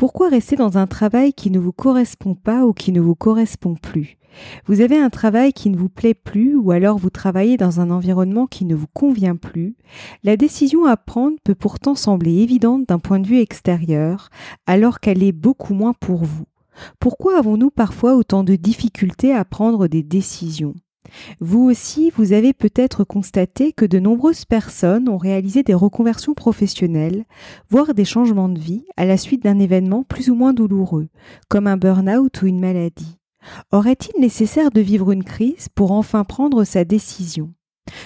Pourquoi rester dans un travail qui ne vous correspond pas ou qui ne vous correspond plus? Vous avez un travail qui ne vous plaît plus ou alors vous travaillez dans un environnement qui ne vous convient plus. La décision à prendre peut pourtant sembler évidente d'un point de vue extérieur alors qu'elle est beaucoup moins pour vous. Pourquoi avons-nous parfois autant de difficultés à prendre des décisions? Vous aussi, vous avez peut-être constaté que de nombreuses personnes ont réalisé des reconversions professionnelles, voire des changements de vie à la suite d'un événement plus ou moins douloureux, comme un burn-out ou une maladie. Or, est-il nécessaire de vivre une crise pour enfin prendre sa décision?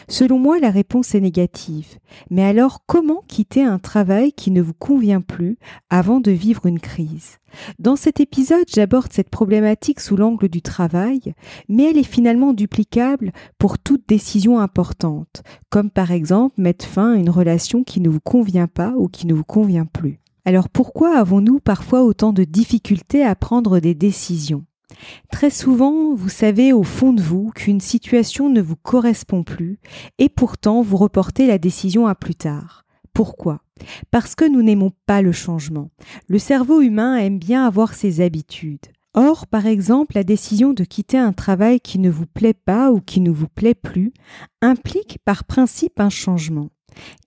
Selon moi, la réponse est négative. Mais alors, comment quitter un travail qui ne vous convient plus avant de vivre une crise? Dans cet épisode, j'aborde cette problématique sous l'angle du travail, mais elle est finalement duplicable pour toute décision importante, comme par exemple mettre fin à une relation qui ne vous convient pas ou qui ne vous convient plus. Alors pourquoi avons-nous parfois autant de difficultés à prendre des décisions? Très souvent, vous savez au fond de vous qu'une situation ne vous correspond plus et pourtant vous reportez la décision à plus tard. Pourquoi? Parce que nous n'aimons pas le changement. Le cerveau humain aime bien avoir ses habitudes. Or, par exemple, la décision de quitter un travail qui ne vous plaît pas ou qui ne vous plaît plus implique par principe un changement.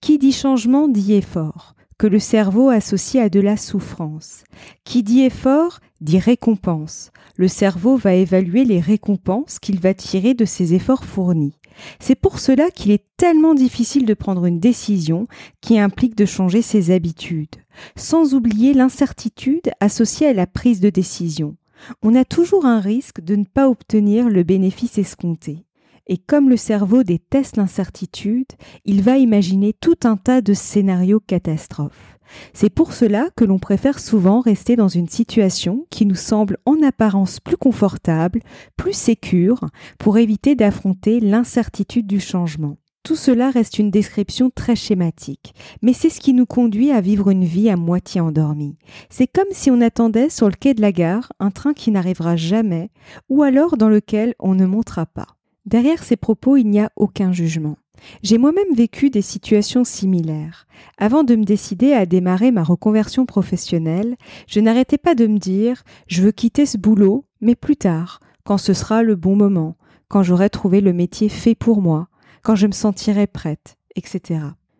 Qui dit changement dit effort que le cerveau associe à de la souffrance. Qui dit effort dit récompense. Le cerveau va évaluer les récompenses qu'il va tirer de ses efforts fournis. C'est pour cela qu'il est tellement difficile de prendre une décision qui implique de changer ses habitudes, sans oublier l'incertitude associée à la prise de décision. On a toujours un risque de ne pas obtenir le bénéfice escompté. Et comme le cerveau déteste l'incertitude, il va imaginer tout un tas de scénarios catastrophes. C'est pour cela que l'on préfère souvent rester dans une situation qui nous semble en apparence plus confortable, plus sécure, pour éviter d'affronter l'incertitude du changement. Tout cela reste une description très schématique, mais c'est ce qui nous conduit à vivre une vie à moitié endormie. C'est comme si on attendait sur le quai de la gare un train qui n'arrivera jamais, ou alors dans lequel on ne montera pas. Derrière ces propos, il n'y a aucun jugement. J'ai moi-même vécu des situations similaires. Avant de me décider à démarrer ma reconversion professionnelle, je n'arrêtais pas de me dire je veux quitter ce boulot, mais plus tard, quand ce sera le bon moment, quand j'aurai trouvé le métier fait pour moi, quand je me sentirai prête, etc.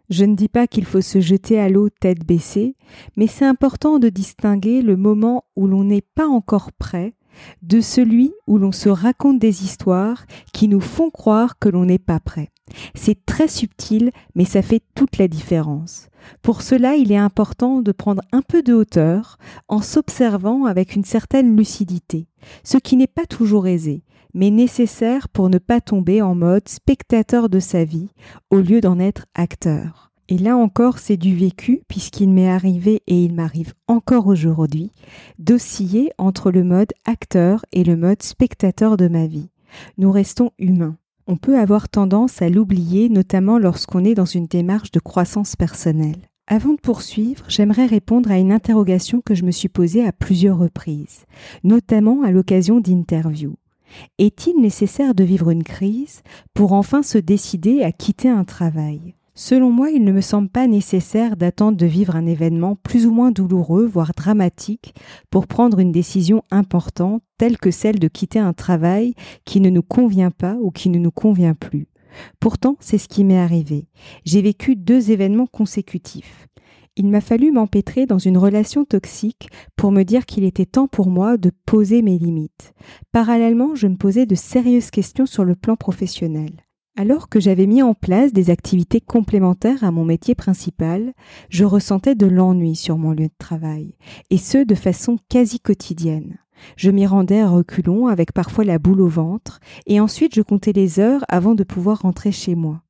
Je ne dis pas qu'il faut se jeter à l'eau tête baissée, mais c'est important de distinguer le moment où l'on n'est pas encore prêt de celui où l'on se raconte des histoires qui nous font croire que l'on n'est pas prêt. C'est très subtil, mais ça fait toute la différence. Pour cela, il est important de prendre un peu de hauteur en s'observant avec une certaine lucidité, ce qui n'est pas toujours aisé, mais nécessaire pour ne pas tomber en mode spectateur de sa vie au lieu d'en être acteur. Et là encore, c'est du vécu, puisqu'il m'est arrivé et il m'arrive encore aujourd'hui, d'osciller entre le mode acteur et le mode spectateur de ma vie. Nous restons humains. On peut avoir tendance à l'oublier, notamment lorsqu'on est dans une démarche de croissance personnelle. Avant de poursuivre, j'aimerais répondre à une interrogation que je me suis posée à plusieurs reprises, notamment à l'occasion d'interviews. Est-il nécessaire de vivre une crise pour enfin se décider à quitter un travail? Selon moi, il ne me semble pas nécessaire d'attendre de vivre un événement plus ou moins douloureux, voire dramatique, pour prendre une décision importante, telle que celle de quitter un travail qui ne nous convient pas ou qui ne nous convient plus. Pourtant, c'est ce qui m'est arrivé. J'ai vécu deux événements consécutifs. Il m'a fallu m'empêtrer dans une relation toxique pour me dire qu'il était temps pour moi de poser mes limites. Parallèlement, je me posais de sérieuses questions sur le plan professionnel. Alors que j'avais mis en place des activités complémentaires à mon métier principal, je ressentais de l'ennui sur mon lieu de travail, et ce de façon quasi quotidienne. Je m'y rendais à reculons avec parfois la boule au ventre, et ensuite je comptais les heures avant de pouvoir rentrer chez moi.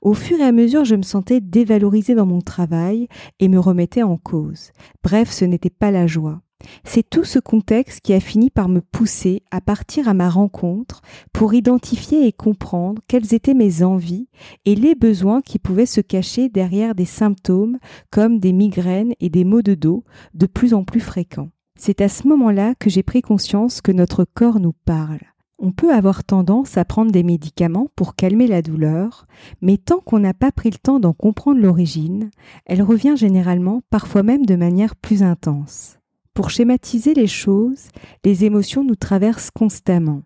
Au fur et à mesure, je me sentais dévalorisée dans mon travail et me remettais en cause. Bref, ce n'était pas la joie. C'est tout ce contexte qui a fini par me pousser à partir à ma rencontre pour identifier et comprendre quelles étaient mes envies et les besoins qui pouvaient se cacher derrière des symptômes comme des migraines et des maux de dos de plus en plus fréquents. C'est à ce moment-là que j'ai pris conscience que notre corps nous parle. On peut avoir tendance à prendre des médicaments pour calmer la douleur, mais tant qu'on n'a pas pris le temps d'en comprendre l'origine, elle revient généralement, parfois même de manière plus intense. Pour schématiser les choses, les émotions nous traversent constamment.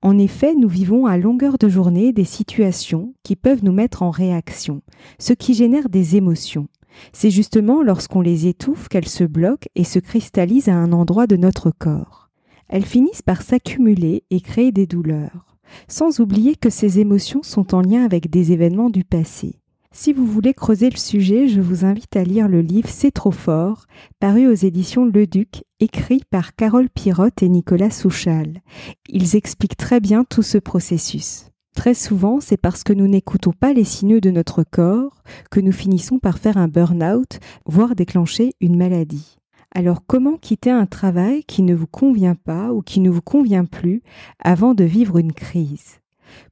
En effet, nous vivons à longueur de journée des situations qui peuvent nous mettre en réaction, ce qui génère des émotions. C'est justement lorsqu'on les étouffe qu'elles se bloquent et se cristallisent à un endroit de notre corps elles finissent par s'accumuler et créer des douleurs, sans oublier que ces émotions sont en lien avec des événements du passé. Si vous voulez creuser le sujet, je vous invite à lire le livre C'est trop fort, paru aux éditions Le Duc, écrit par Carole Pirotte et Nicolas Souchal. Ils expliquent très bien tout ce processus. Très souvent, c'est parce que nous n'écoutons pas les signaux de notre corps que nous finissons par faire un burn-out, voire déclencher une maladie. Alors comment quitter un travail qui ne vous convient pas ou qui ne vous convient plus avant de vivre une crise?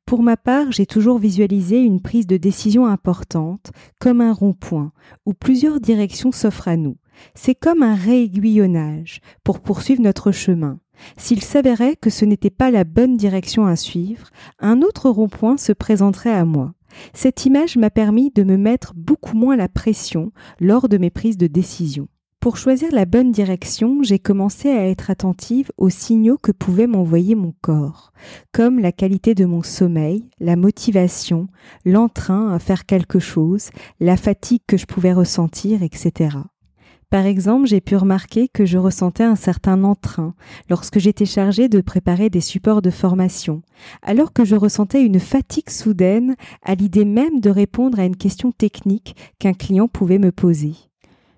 Pour ma part, j'ai toujours visualisé une prise de décision importante comme un rond-point où plusieurs directions s'offrent à nous. C'est comme un réaiguillonnage pour poursuivre notre chemin. S'il s'avérait que ce n'était pas la bonne direction à suivre, un autre rond-point se présenterait à moi. Cette image m'a permis de me mettre beaucoup moins la pression lors de mes prises de décision. Pour choisir la bonne direction, j'ai commencé à être attentive aux signaux que pouvait m'envoyer mon corps, comme la qualité de mon sommeil, la motivation, l'entrain à faire quelque chose, la fatigue que je pouvais ressentir, etc. Par exemple, j'ai pu remarquer que je ressentais un certain entrain lorsque j'étais chargée de préparer des supports de formation, alors que je ressentais une fatigue soudaine à l'idée même de répondre à une question technique qu'un client pouvait me poser.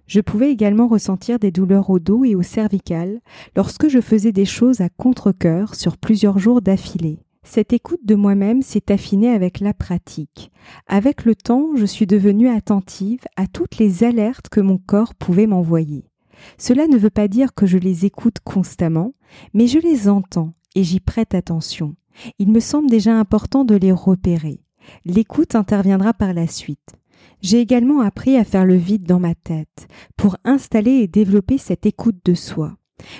Je pouvais également ressentir des douleurs au dos et au cervical lorsque je faisais des choses à contre-coeur sur plusieurs jours d'affilée. Cette écoute de moi-même s'est affinée avec la pratique. Avec le temps, je suis devenue attentive à toutes les alertes que mon corps pouvait m'envoyer. Cela ne veut pas dire que je les écoute constamment, mais je les entends et j'y prête attention. Il me semble déjà important de les repérer. L'écoute interviendra par la suite. J'ai également appris à faire le vide dans ma tête pour installer et développer cette écoute de soi.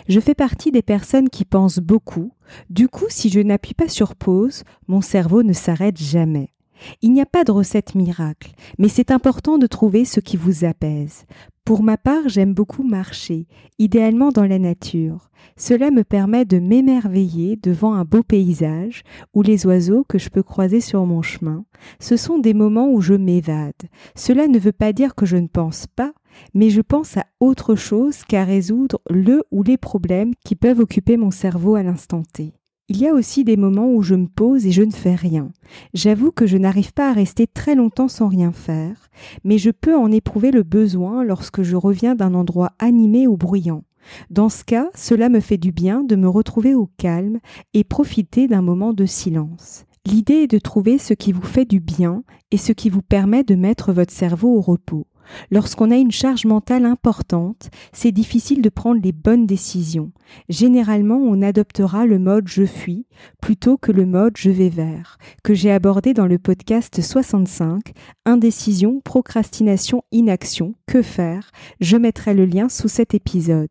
Je fais partie des personnes qui pensent beaucoup. Du coup, si je n'appuie pas sur pause, mon cerveau ne s'arrête jamais. Il n'y a pas de recette miracle, mais c'est important de trouver ce qui vous apaise. Pour ma part, j'aime beaucoup marcher, idéalement dans la nature. Cela me permet de m'émerveiller devant un beau paysage ou les oiseaux que je peux croiser sur mon chemin. Ce sont des moments où je m'évade. Cela ne veut pas dire que je ne pense pas, mais je pense à autre chose qu'à résoudre le ou les problèmes qui peuvent occuper mon cerveau à l'instant T. Il y a aussi des moments où je me pose et je ne fais rien. J'avoue que je n'arrive pas à rester très longtemps sans rien faire, mais je peux en éprouver le besoin lorsque je reviens d'un endroit animé ou bruyant. Dans ce cas, cela me fait du bien de me retrouver au calme et profiter d'un moment de silence. L'idée est de trouver ce qui vous fait du bien et ce qui vous permet de mettre votre cerveau au repos. Lorsqu'on a une charge mentale importante, c'est difficile de prendre les bonnes décisions. Généralement, on adoptera le mode je fuis plutôt que le mode je vais vers, que j'ai abordé dans le podcast 65, Indécision, procrastination, inaction, que faire Je mettrai le lien sous cet épisode.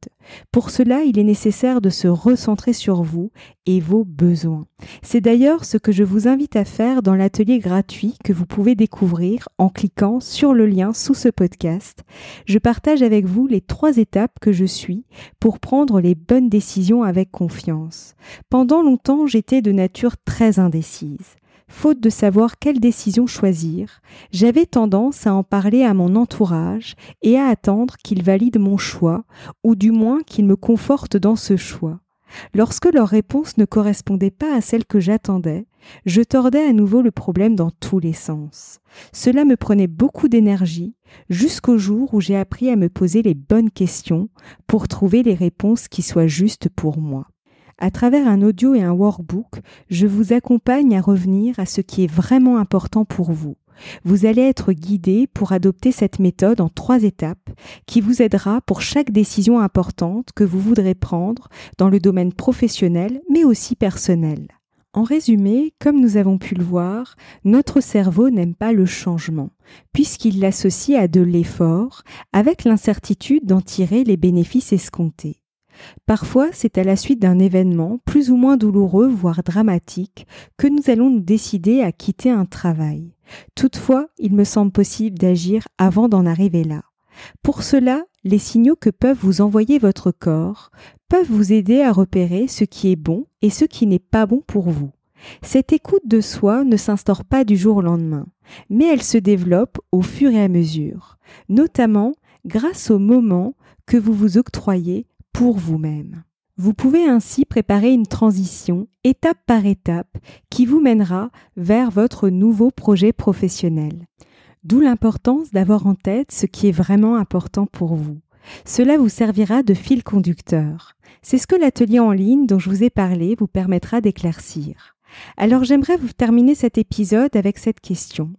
Pour cela, il est nécessaire de se recentrer sur vous et vos besoins. C'est d'ailleurs ce que je vous invite à faire dans l'atelier gratuit que vous pouvez découvrir en cliquant sur le lien sous ce podcast. Je partage avec vous les trois étapes que je suis pour prendre les bonnes décisions avec confiance. Pendant longtemps, j'étais de nature très indécise faute de savoir quelle décision choisir, j'avais tendance à en parler à mon entourage et à attendre qu'il valide mon choix, ou du moins qu'il me conforte dans ce choix. Lorsque leur réponse ne correspondait pas à celle que j'attendais, Je tordais à nouveau le problème dans tous les sens. Cela me prenait beaucoup d'énergie jusqu'au jour où j'ai appris à me poser les bonnes questions pour trouver les réponses qui soient justes pour moi. À travers un audio et un workbook, je vous accompagne à revenir à ce qui est vraiment important pour vous. Vous allez être guidé pour adopter cette méthode en trois étapes qui vous aidera pour chaque décision importante que vous voudrez prendre dans le domaine professionnel mais aussi personnel. En résumé, comme nous avons pu le voir, notre cerveau n'aime pas le changement, puisqu'il l'associe à de l'effort, avec l'incertitude d'en tirer les bénéfices escomptés. Parfois, c'est à la suite d'un événement plus ou moins douloureux, voire dramatique, que nous allons nous décider à quitter un travail. Toutefois, il me semble possible d'agir avant d'en arriver là. Pour cela, les signaux que peuvent vous envoyer votre corps peuvent vous aider à repérer ce qui est bon et ce qui n'est pas bon pour vous. Cette écoute de soi ne s'instaure pas du jour au lendemain, mais elle se développe au fur et à mesure, notamment grâce aux moments que vous vous octroyez pour vous-même. Vous pouvez ainsi préparer une transition étape par étape qui vous mènera vers votre nouveau projet professionnel. D'où l'importance d'avoir en tête ce qui est vraiment important pour vous. Cela vous servira de fil conducteur. C'est ce que l'atelier en ligne dont je vous ai parlé vous permettra d'éclaircir. Alors j'aimerais vous terminer cet épisode avec cette question.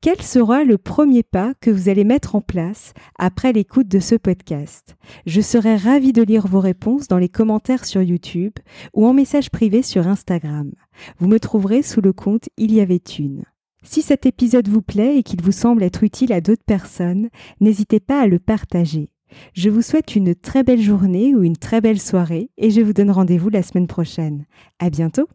Quel sera le premier pas que vous allez mettre en place après l'écoute de ce podcast? Je serai ravie de lire vos réponses dans les commentaires sur YouTube ou en message privé sur Instagram. Vous me trouverez sous le compte Il y avait une. Si cet épisode vous plaît et qu'il vous semble être utile à d'autres personnes, n'hésitez pas à le partager. Je vous souhaite une très belle journée ou une très belle soirée et je vous donne rendez-vous la semaine prochaine. À bientôt!